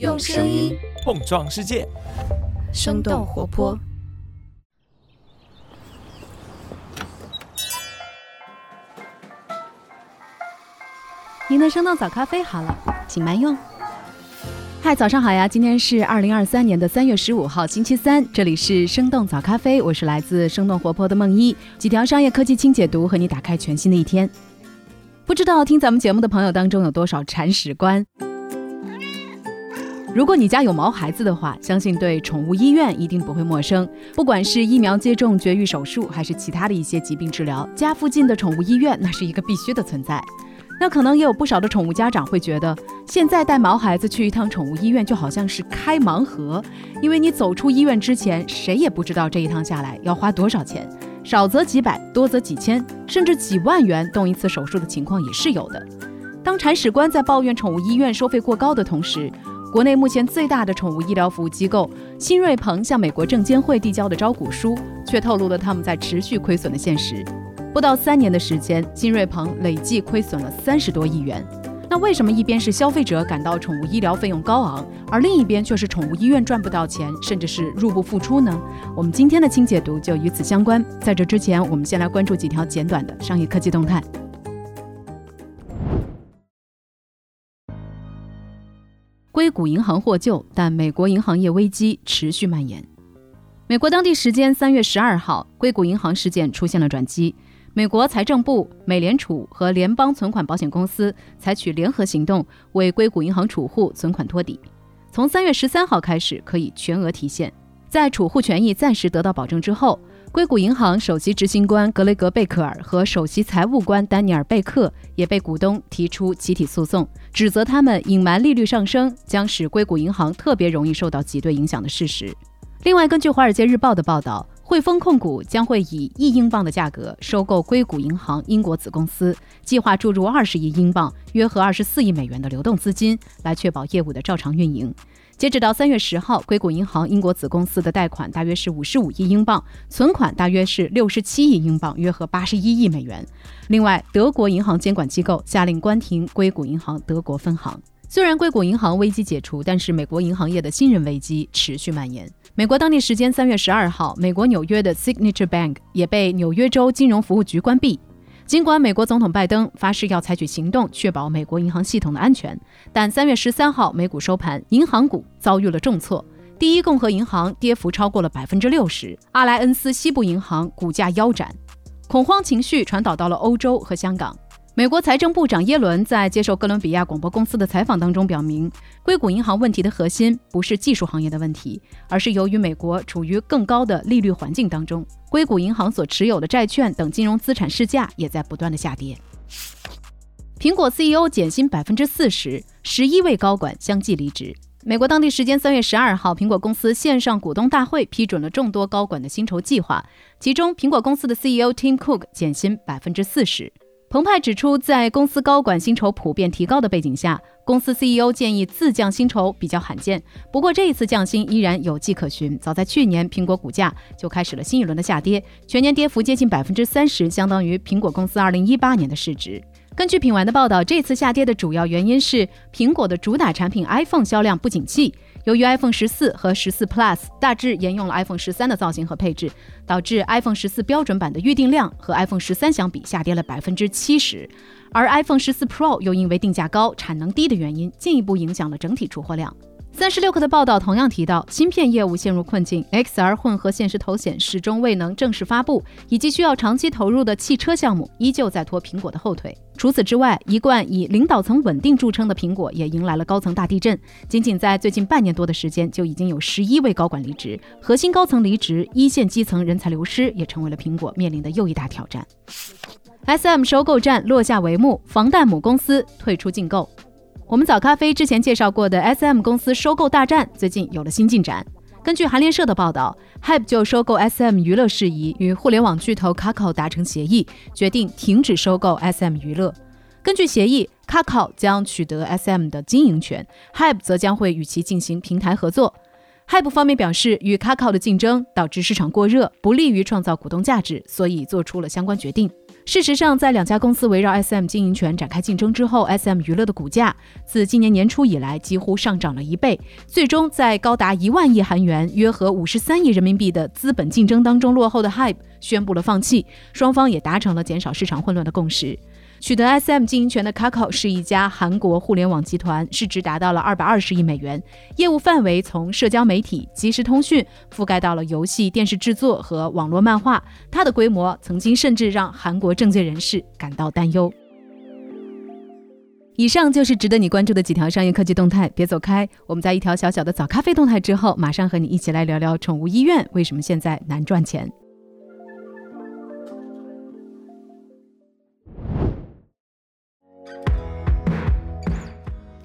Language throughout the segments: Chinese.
用声音碰撞世界，生动活泼。您的生动早咖啡好了，请慢用。嗨，早上好呀！今天是二零二三年的三月十五号，星期三，这里是生动早咖啡，我是来自生动活泼的梦一，几条商业科技轻解读，和你打开全新的一天。不知道听咱们节目的朋友当中有多少铲屎官？如果你家有毛孩子的话，相信对宠物医院一定不会陌生。不管是疫苗接种、绝育手术，还是其他的一些疾病治疗，家附近的宠物医院那是一个必须的存在。那可能也有不少的宠物家长会觉得，现在带毛孩子去一趟宠物医院就好像是开盲盒，因为你走出医院之前，谁也不知道这一趟下来要花多少钱，少则几百，多则几千，甚至几万元动一次手术的情况也是有的。当铲屎官在抱怨宠物医院收费过高的同时，国内目前最大的宠物医疗服务机构新瑞鹏向美国证监会递交的招股书，却透露了他们在持续亏损的现实。不到三年的时间，新瑞鹏累计亏损了三十多亿元。那为什么一边是消费者感到宠物医疗费用高昂，而另一边却是宠物医院赚不到钱，甚至是入不敷出呢？我们今天的轻解读就与此相关。在这之前，我们先来关注几条简短的商业科技动态。硅谷银行获救，但美国银行业危机持续蔓延。美国当地时间三月十二号，硅谷银行事件出现了转机。美国财政部、美联储和联邦存款保险公司采取联合行动，为硅谷银行储户存款托底。从三月十三号开始，可以全额提现。在储户权益暂时得到保证之后，硅谷银行首席执行官格雷格·贝克尔和首席财务官丹尼尔·贝克也被股东提出集体诉讼，指责他们隐瞒利率上升将使硅谷银行特别容易受到挤兑影响的事实。另外，根据《华尔街日报》的报道。汇丰控股将会以一英镑的价格收购硅谷银行英国子公司，计划注入二十亿英镑（约合二十四亿美元）的流动资金，来确保业务的照常运营。截止到三月十号，硅谷银行英国子公司的贷款大约是五十五亿英镑，存款大约是六十七亿英镑（约合八十一亿美元）。另外，德国银行监管机构下令关停硅谷银行德国分行。虽然硅谷银行危机解除，但是美国银行业的信任危机持续蔓延。美国当地时间三月十二号，美国纽约的 Signature Bank 也被纽约州金融服务局关闭。尽管美国总统拜登发誓要采取行动确保美国银行系统的安全，但三月十三号美股收盘，银行股遭遇了重挫。第一共和银行跌幅超过了百分之六十，阿莱恩斯西部银行股价腰斩，恐慌情绪传导到了欧洲和香港。美国财政部长耶伦在接受哥伦比亚广播公司的采访当中表明，硅谷银行问题的核心不是技术行业的问题，而是由于美国处于更高的利率环境当中，硅谷银行所持有的债券等金融资产市价也在不断的下跌。苹果 CEO 减薪百分之四十，十一位高管相继离职。美国当地时间三月十二号，苹果公司线上股东大会批准了众多高管的薪酬计划，其中苹果公司的 CEO Tim Cook 减薪百分之四十。澎湃指出，在公司高管薪酬普遍提高的背景下，公司 CEO 建议自降薪酬比较罕见。不过，这一次降薪依然有迹可循。早在去年，苹果股价就开始了新一轮的下跌，全年跌幅接近百分之三十，相当于苹果公司二零一八年的市值。根据品玩的报道，这次下跌的主要原因是苹果的主打产品 iPhone 销量不景气。由于 iPhone 十四和十四 Plus 大致沿用了 iPhone 十三的造型和配置，导致 iPhone 十四标准版的预订量和 iPhone 十三相比下跌了百分之七十，而 iPhone 十四 Pro 又因为定价高、产能低的原因，进一步影响了整体出货量。三十六氪的报道同样提到，芯片业务陷入困境，XR 混合现实头显始终未能正式发布，以及需要长期投入的汽车项目依旧在拖苹果的后腿。除此之外，一贯以领导层稳定著称的苹果也迎来了高层大地震。仅仅在最近半年多的时间，就已经有十一位高管离职，核心高层离职，一线基层人才流失也成为了苹果面临的又一大挑战。SM 收购战落下帷幕，防弹母公司退出竞购。我们早咖啡之前介绍过的 SM 公司收购大战，最近有了新进展。根据韩联社的报道，Hype 就收购 SM 娱乐事宜与互联网巨头 Kakao 达成协议，决定停止收购 SM 娱乐。根据协议，Kakao 将取得 SM 的经营权，Hype 则将会与其进行平台合作。Hype 方面表示，与 Kakao 的竞争导致市场过热，不利于创造股东价值，所以做出了相关决定。事实上，在两家公司围绕 SM 经营权展开竞争之后，SM 娱乐的股价自今年年初以来几乎上涨了一倍，最终在高达一万亿韩元（约合五十三亿人民币）的资本竞争当中落后的 Hype 宣布了放弃，双方也达成了减少市场混乱的共识。取得 SM 经营权的 Kakao 是一家韩国互联网集团，市值达到了二百二十亿美元，业务范围从社交媒体、即时通讯覆盖到了游戏、电视制作和网络漫画。它的规模曾经甚至让韩国政界人士感到担忧。以上就是值得你关注的几条商业科技动态，别走开。我们在一条小小的早咖啡动态之后，马上和你一起来聊聊宠物医院为什么现在难赚钱。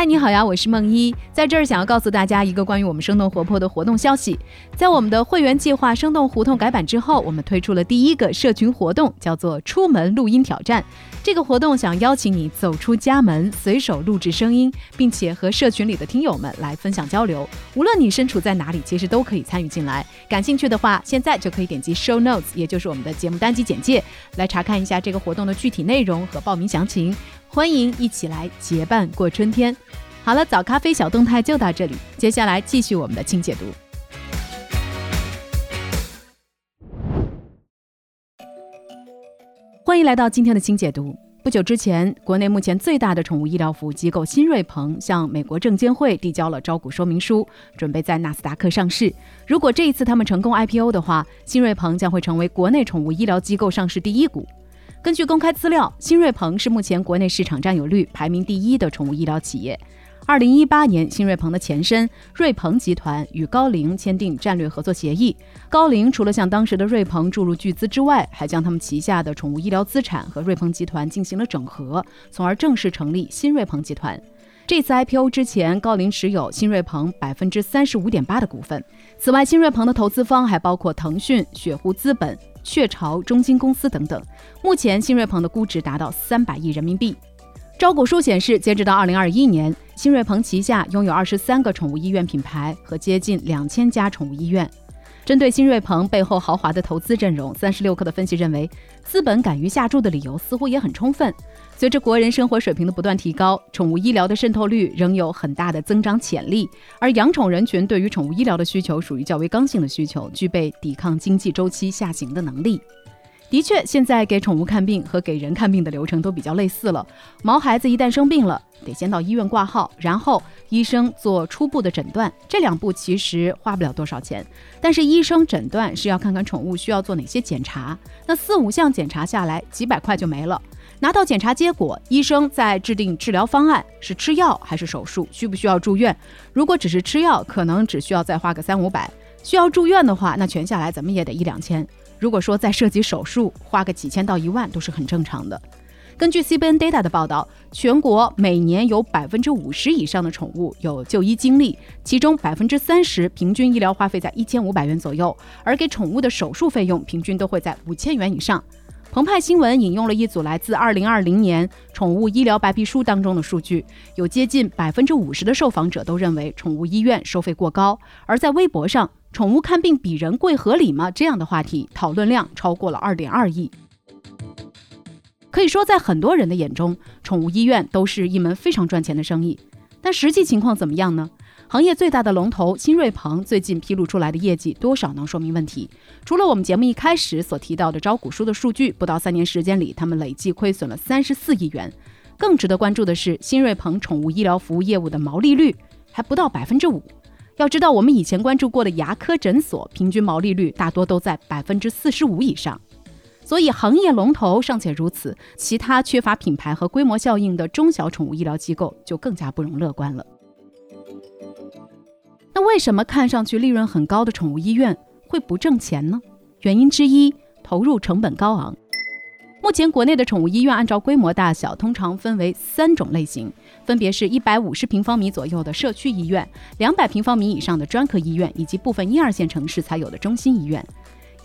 嗨，你好呀，我是梦一，在这儿想要告诉大家一个关于我们生动活泼的活动消息。在我们的会员计划“生动胡同”改版之后，我们推出了第一个社群活动，叫做“出门录音挑战”。这个活动想邀请你走出家门，随手录制声音，并且和社群里的听友们来分享交流。无论你身处在哪里，其实都可以参与进来。感兴趣的话，现在就可以点击 Show Notes，也就是我们的节目单集简介，来查看一下这个活动的具体内容和报名详情。欢迎一起来结伴过春天。好了，早咖啡小动态就到这里，接下来继续我们的清解读。欢迎来到今天的清解读。不久之前，国内目前最大的宠物医疗服务机构新瑞鹏向美国证监会递交了招股说明书，准备在纳斯达克上市。如果这一次他们成功 IPO 的话，新瑞鹏将会成为国内宠物医疗机构上市第一股。根据公开资料，新瑞鹏是目前国内市场占有率排名第一的宠物医疗企业。二零一八年，新瑞鹏的前身瑞鹏集团与高瓴签订战略合作协议。高瓴除了向当时的瑞鹏注入巨资之外，还将他们旗下的宠物医疗资产和瑞鹏集团进行了整合，从而正式成立新瑞鹏集团。这次 IPO 之前，高瓴持有新瑞鹏百分之三十五点八的股份。此外，新瑞鹏的投资方还包括腾讯、雪狐资本。雀巢、中金公司等等，目前新瑞鹏的估值达到三百亿人民币。招股书显示，截止到二零二一年，新瑞鹏旗下拥有二十三个宠物医院品牌和接近两千家宠物医院。针对新瑞鹏背后豪华的投资阵容，三十六氪的分析认为，资本敢于下注的理由似乎也很充分。随着国人生活水平的不断提高，宠物医疗的渗透率仍有很大的增长潜力。而养宠人群对于宠物医疗的需求属于较为刚性的需求，具备抵抗经济周期下行的能力。的确，现在给宠物看病和给人看病的流程都比较类似了。毛孩子一旦生病了，得先到医院挂号，然后医生做初步的诊断。这两步其实花不了多少钱，但是医生诊断是要看看宠物需要做哪些检查，那四五项检查下来，几百块就没了。拿到检查结果，医生再制定治疗方案，是吃药还是手术，需不需要住院？如果只是吃药，可能只需要再花个三五百；需要住院的话，那全下来怎么也得一两千。如果说再涉及手术，花个几千到一万都是很正常的。根据 CBN Data 的报道，全国每年有百分之五十以上的宠物有就医经历，其中百分之三十平均医疗花费在一千五百元左右，而给宠物的手术费用平均都会在五千元以上。澎湃新闻引用了一组来自二零二零年宠物医疗白皮书当中的数据，有接近百分之五十的受访者都认为宠物医院收费过高，而在微博上。宠物看病比人贵合理吗？这样的话题讨论量超过了二点二亿。可以说，在很多人的眼中，宠物医院都是一门非常赚钱的生意。但实际情况怎么样呢？行业最大的龙头新瑞鹏最近披露出来的业绩，多少能说明问题。除了我们节目一开始所提到的招股书的数据，不到三年时间里，他们累计亏损了三十四亿元。更值得关注的是，新瑞鹏宠物医疗服务业务的毛利率还不到百分之五。要知道，我们以前关注过的牙科诊所平均毛利率大多都在百分之四十五以上，所以行业龙头尚且如此，其他缺乏品牌和规模效应的中小宠物医疗机构就更加不容乐观了。那为什么看上去利润很高的宠物医院会不挣钱呢？原因之一，投入成本高昂。目前国内的宠物医院按照规模大小，通常分为三种类型，分别是一百五十平方米左右的社区医院、两百平方米以上的专科医院，以及部分一二线城市才有的中心医院。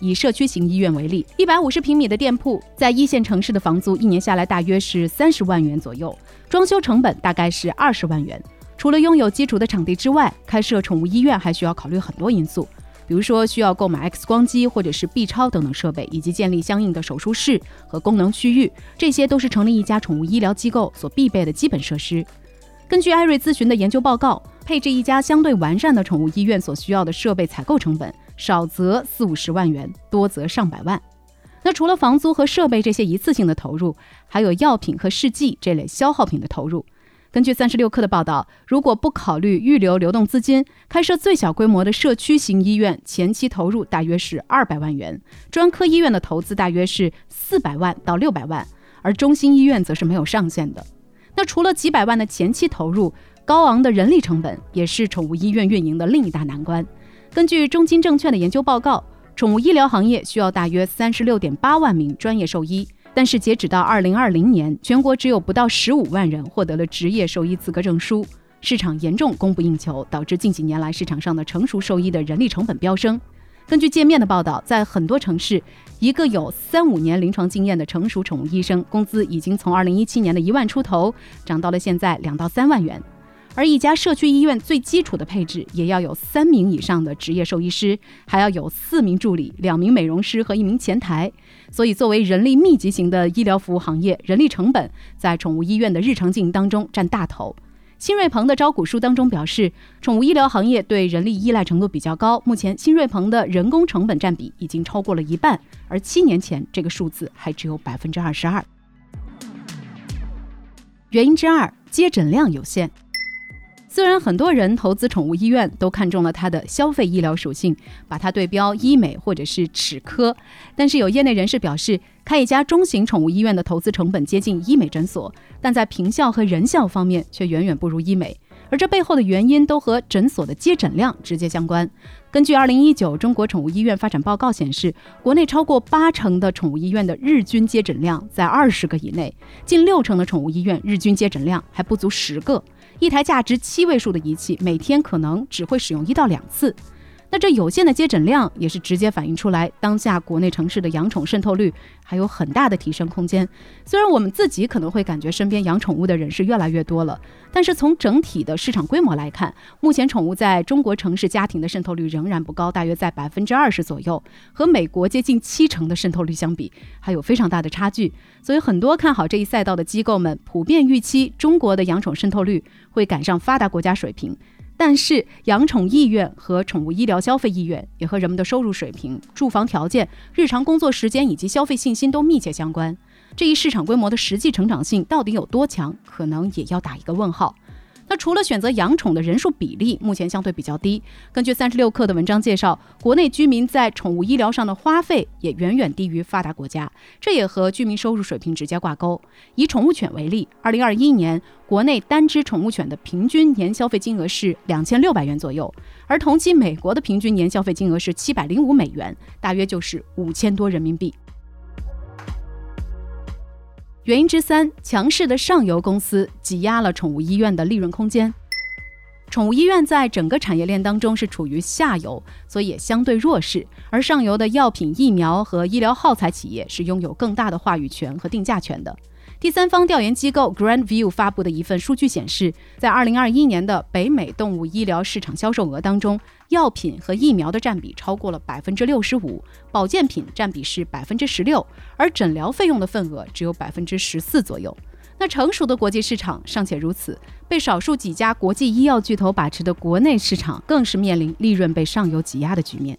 以社区型医院为例，一百五十平米的店铺，在一线城市的房租一年下来大约是三十万元左右，装修成本大概是二十万元。除了拥有基础的场地之外，开设宠物医院还需要考虑很多因素。比如说需要购买 X 光机或者是 B 超等等设备，以及建立相应的手术室和功能区域，这些都是成立一家宠物医疗机构所必备的基本设施。根据艾瑞咨询的研究报告，配置一家相对完善的宠物医院所需要的设备采购成本，少则四五十万元，多则上百万。那除了房租和设备这些一次性的投入，还有药品和试剂这类消耗品的投入。根据三十六氪的报道，如果不考虑预留流动资金，开设最小规模的社区型医院，前期投入大约是二百万元；专科医院的投资大约是四百万到六百万，而中心医院则是没有上限的。那除了几百万的前期投入，高昂的人力成本也是宠物医院运营的另一大难关。根据中金证券的研究报告，宠物医疗行业需要大约三十六点八万名专业兽医。但是截止到二零二零年，全国只有不到十五万人获得了职业兽医资格证书，市场严重供不应求，导致近几年来市场上的成熟兽医的人力成本飙升。根据界面的报道，在很多城市，一个有三五年临床经验的成熟宠物医生工资已经从二零一七年的一万出头涨到了现在两到三万元。而一家社区医院最基础的配置也要有三名以上的职业兽医师，还要有四名助理、两名美容师和一名前台。所以，作为人力密集型的医疗服务行业，人力成本在宠物医院的日常经营当中占大头。新瑞鹏的招股书当中表示，宠物医疗行业对人力依赖程度比较高，目前新瑞鹏的人工成本占比已经超过了一半，而七年前这个数字还只有百分之二十二。原因之二，接诊量有限。虽然很多人投资宠物医院都看中了它的消费医疗属性，把它对标医美或者是齿科，但是有业内人士表示，开一家中型宠物医院的投资成本接近医美诊所，但在平效和人效方面却远远不如医美。而这背后的原因都和诊所的接诊量直接相关。根据二零一九中国宠物医院发展报告显示，国内超过八成的宠物医院的日均接诊量在二十个以内，近六成的宠物医院日均接诊量还不足十个。一台价值七位数的仪器，每天可能只会使用一到两次。那这有限的接诊量，也是直接反映出来当下国内城市的养宠渗透率还有很大的提升空间。虽然我们自己可能会感觉身边养宠物的人是越来越多了，但是从整体的市场规模来看，目前宠物在中国城市家庭的渗透率仍然不高，大约在百分之二十左右，和美国接近七成的渗透率相比，还有非常大的差距。所以，很多看好这一赛道的机构们普遍预期中国的养宠渗透率会赶上发达国家水平。但是，养宠意愿和宠物医疗消费意愿也和人们的收入水平、住房条件、日常工作时间以及消费信心都密切相关。这一市场规模的实际成长性到底有多强，可能也要打一个问号。那除了选择养宠的人数比例目前相对比较低，根据三十六氪的文章介绍，国内居民在宠物医疗上的花费也远远低于发达国家，这也和居民收入水平直接挂钩。以宠物犬为例，二零二一年国内单只宠物犬的平均年消费金额是两千六百元左右，而同期美国的平均年消费金额是七百零五美元，大约就是五千多人民币。原因之三，强势的上游公司挤压了宠物医院的利润空间。宠物医院在整个产业链当中是处于下游，所以也相对弱势。而上游的药品、疫苗和医疗耗材企业是拥有更大的话语权和定价权的。第三方调研机构 Grand View 发布的一份数据显示，在2021年的北美动物医疗市场销售额当中，药品和疫苗的占比超过了百分之六十五，保健品占比是百分之十六，而诊疗费用的份额只有百分之十四左右。那成熟的国际市场尚且如此，被少数几家国际医药巨头把持的国内市场，更是面临利润被上游挤压的局面。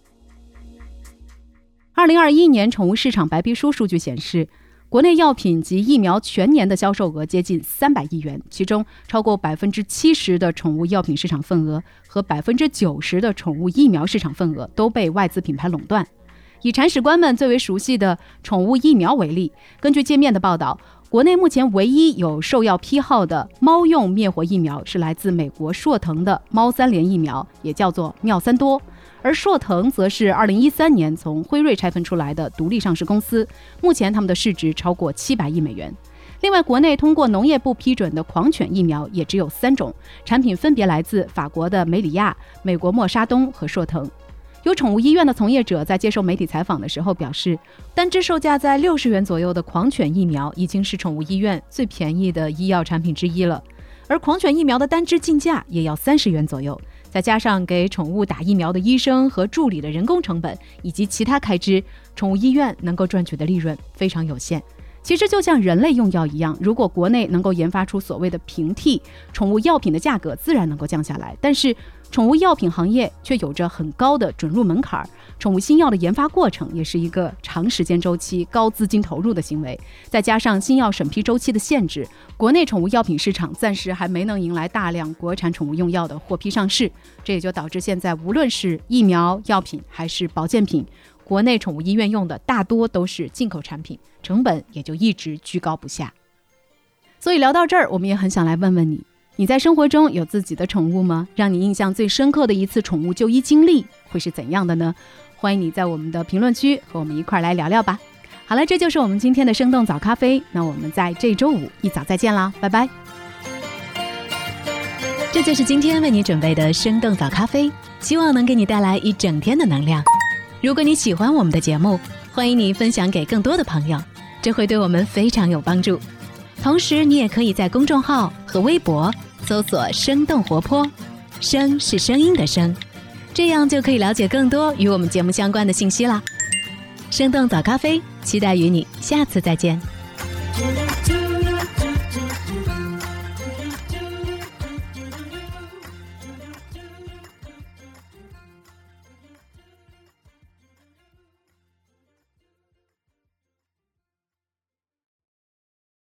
二零二一年宠物市场白皮书数据显示。国内药品及疫苗全年的销售额接近三百亿元，其中超过百分之七十的宠物药品市场份额和百分之九十的宠物疫苗市场份额都被外资品牌垄断。以铲屎官们最为熟悉的宠物疫苗为例，根据界面的报道，国内目前唯一有兽药批号的猫用灭活疫苗是来自美国硕腾的猫三联疫苗，也叫做妙三多。而硕腾则是二零一三年从辉瑞拆分出来的独立上市公司，目前他们的市值超过七百亿美元。另外，国内通过农业部批准的狂犬疫苗也只有三种，产品分别来自法国的梅里亚、美国默沙东和硕腾。有宠物医院的从业者在接受媒体采访的时候表示，单支售价在六十元左右的狂犬疫苗已经是宠物医院最便宜的医药产品之一了，而狂犬疫苗的单支进价也要三十元左右。再加上给宠物打疫苗的医生和助理的人工成本以及其他开支，宠物医院能够赚取的利润非常有限。其实就像人类用药一样，如果国内能够研发出所谓的平替，宠物药品的价格自然能够降下来。但是，宠物药品行业却有着很高的准入门槛儿，宠物新药的研发过程也是一个长时间周期、高资金投入的行为。再加上新药审批周期的限制，国内宠物药品市场暂时还没能迎来大量国产宠物用药的获批上市，这也就导致现在无论是疫苗药品还是保健品。国内宠物医院用的大多都是进口产品，成本也就一直居高不下。所以聊到这儿，我们也很想来问问你：你在生活中有自己的宠物吗？让你印象最深刻的一次宠物就医经历会是怎样的呢？欢迎你在我们的评论区和我们一块儿来聊聊吧。好了，这就是我们今天的生动早咖啡。那我们在这周五一早再见啦，拜拜。这就是今天为你准备的生动早咖啡，希望能给你带来一整天的能量。如果你喜欢我们的节目，欢迎你分享给更多的朋友，这会对我们非常有帮助。同时，你也可以在公众号和微博搜索“生动活泼”，声是声音的声，这样就可以了解更多与我们节目相关的信息啦。生动早咖啡，期待与你下次再见。